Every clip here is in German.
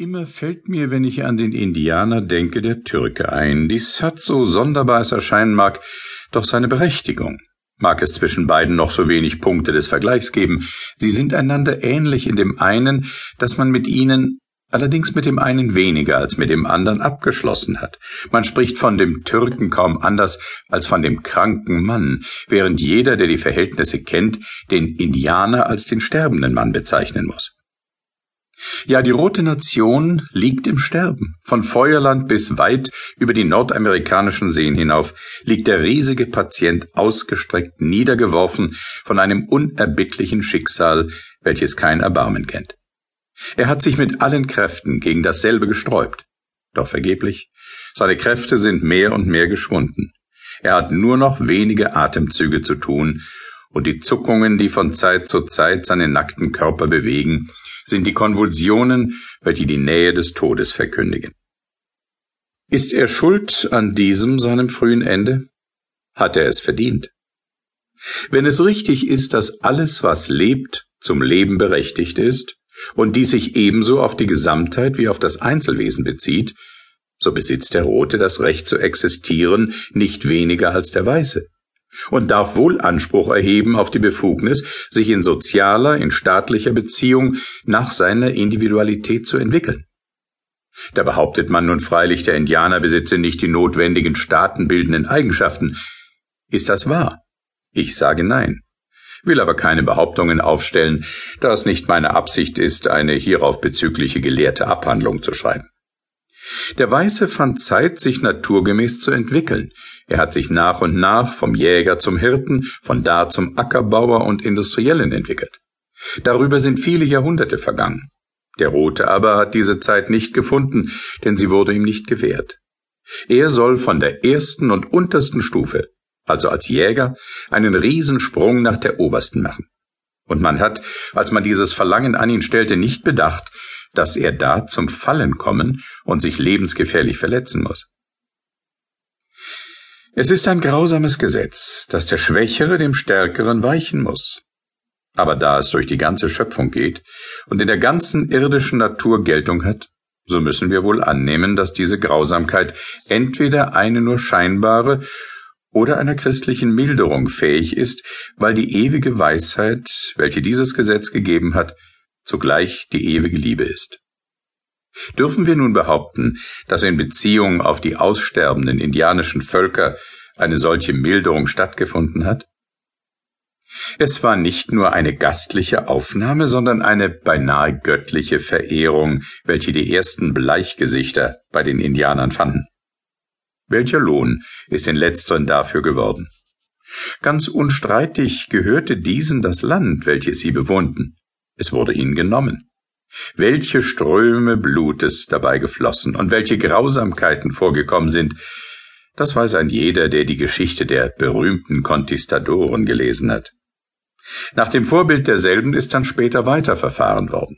Immer fällt mir, wenn ich an den Indianer denke, der Türke ein. Dies hat, so sonderbar es erscheinen mag, doch seine Berechtigung. Mag es zwischen beiden noch so wenig Punkte des Vergleichs geben, sie sind einander ähnlich in dem einen, dass man mit ihnen allerdings mit dem einen weniger als mit dem anderen abgeschlossen hat. Man spricht von dem Türken kaum anders als von dem kranken Mann, während jeder, der die Verhältnisse kennt, den Indianer als den sterbenden Mann bezeichnen muss. Ja, die Rote Nation liegt im Sterben. Von Feuerland bis weit über die nordamerikanischen Seen hinauf liegt der riesige Patient ausgestreckt niedergeworfen von einem unerbittlichen Schicksal, welches kein Erbarmen kennt. Er hat sich mit allen Kräften gegen dasselbe gesträubt. Doch vergeblich. Seine Kräfte sind mehr und mehr geschwunden. Er hat nur noch wenige Atemzüge zu tun, und die Zuckungen, die von Zeit zu Zeit seinen nackten Körper bewegen, sind die Konvulsionen, welche die Nähe des Todes verkündigen. Ist er schuld an diesem seinem frühen Ende? Hat er es verdient? Wenn es richtig ist, dass alles, was lebt, zum Leben berechtigt ist, und dies sich ebenso auf die Gesamtheit wie auf das Einzelwesen bezieht, so besitzt der Rote das Recht zu existieren nicht weniger als der Weiße und darf wohl Anspruch erheben auf die Befugnis, sich in sozialer, in staatlicher Beziehung nach seiner Individualität zu entwickeln. Da behauptet man nun freilich, der Indianer besitze nicht die notwendigen staatenbildenden Eigenschaften. Ist das wahr? Ich sage nein, will aber keine Behauptungen aufstellen, da es nicht meine Absicht ist, eine hierauf bezügliche gelehrte Abhandlung zu schreiben. Der Weiße fand Zeit, sich naturgemäß zu entwickeln. Er hat sich nach und nach vom Jäger zum Hirten, von da zum Ackerbauer und Industriellen entwickelt. Darüber sind viele Jahrhunderte vergangen. Der Rote aber hat diese Zeit nicht gefunden, denn sie wurde ihm nicht gewährt. Er soll von der ersten und untersten Stufe, also als Jäger, einen Riesensprung nach der obersten machen. Und man hat, als man dieses Verlangen an ihn stellte, nicht bedacht, dass er da zum Fallen kommen und sich lebensgefährlich verletzen muss. Es ist ein grausames Gesetz, dass der Schwächere dem Stärkeren weichen muss. Aber da es durch die ganze Schöpfung geht und in der ganzen irdischen Natur Geltung hat, so müssen wir wohl annehmen, dass diese Grausamkeit entweder eine nur scheinbare oder einer christlichen Milderung fähig ist, weil die ewige Weisheit, welche dieses Gesetz gegeben hat, zugleich die ewige Liebe ist. Dürfen wir nun behaupten, dass in Beziehung auf die aussterbenden indianischen Völker eine solche Milderung stattgefunden hat? Es war nicht nur eine gastliche Aufnahme, sondern eine beinahe göttliche Verehrung, welche die ersten Bleichgesichter bei den Indianern fanden. Welcher Lohn ist den letzteren dafür geworden? Ganz unstreitig gehörte diesen das Land, welches sie bewohnten. Es wurde ihnen genommen. Welche Ströme Blutes dabei geflossen und welche Grausamkeiten vorgekommen sind, das weiß ein jeder, der die Geschichte der berühmten Konquistadoren gelesen hat. Nach dem Vorbild derselben ist dann später weiterverfahren worden.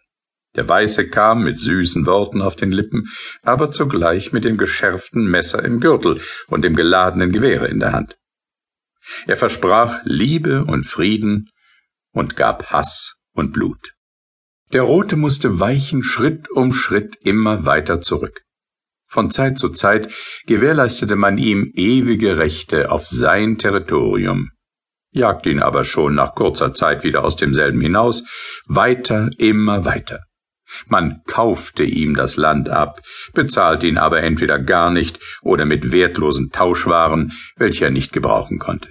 Der Weiße kam mit süßen Worten auf den Lippen, aber zugleich mit dem geschärften Messer im Gürtel und dem geladenen Gewehre in der Hand. Er versprach Liebe und Frieden und gab Hass und Blut. Der Rote musste weichen Schritt um Schritt immer weiter zurück. Von Zeit zu Zeit gewährleistete man ihm ewige Rechte auf sein Territorium, jagt ihn aber schon nach kurzer Zeit wieder aus demselben hinaus, weiter, immer weiter. Man kaufte ihm das Land ab, bezahlte ihn aber entweder gar nicht oder mit wertlosen Tauschwaren, welche er nicht gebrauchen konnte.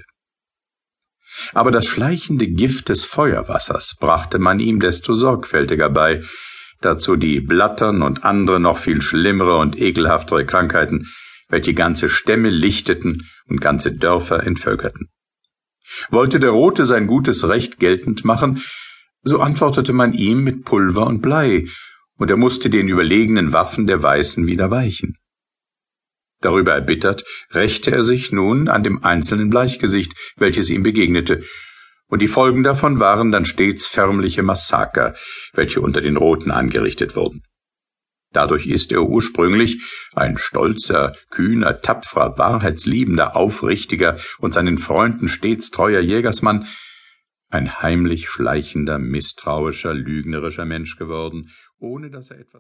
Aber das schleichende Gift des Feuerwassers brachte man ihm desto sorgfältiger bei, dazu die Blattern und andere noch viel schlimmere und ekelhaftere Krankheiten, welche ganze Stämme lichteten und ganze Dörfer entvölkerten. Wollte der Rote sein gutes Recht geltend machen, so antwortete man ihm mit Pulver und Blei, und er musste den überlegenen Waffen der Weißen wieder weichen. Darüber erbittert, rächte er sich nun an dem einzelnen Bleichgesicht, welches ihm begegnete, und die Folgen davon waren dann stets förmliche Massaker, welche unter den Roten angerichtet wurden. Dadurch ist er ursprünglich ein stolzer, kühner, tapferer, wahrheitsliebender, aufrichtiger und seinen Freunden stets treuer Jägersmann, ein heimlich schleichender, misstrauischer, lügnerischer Mensch geworden, ohne dass er etwas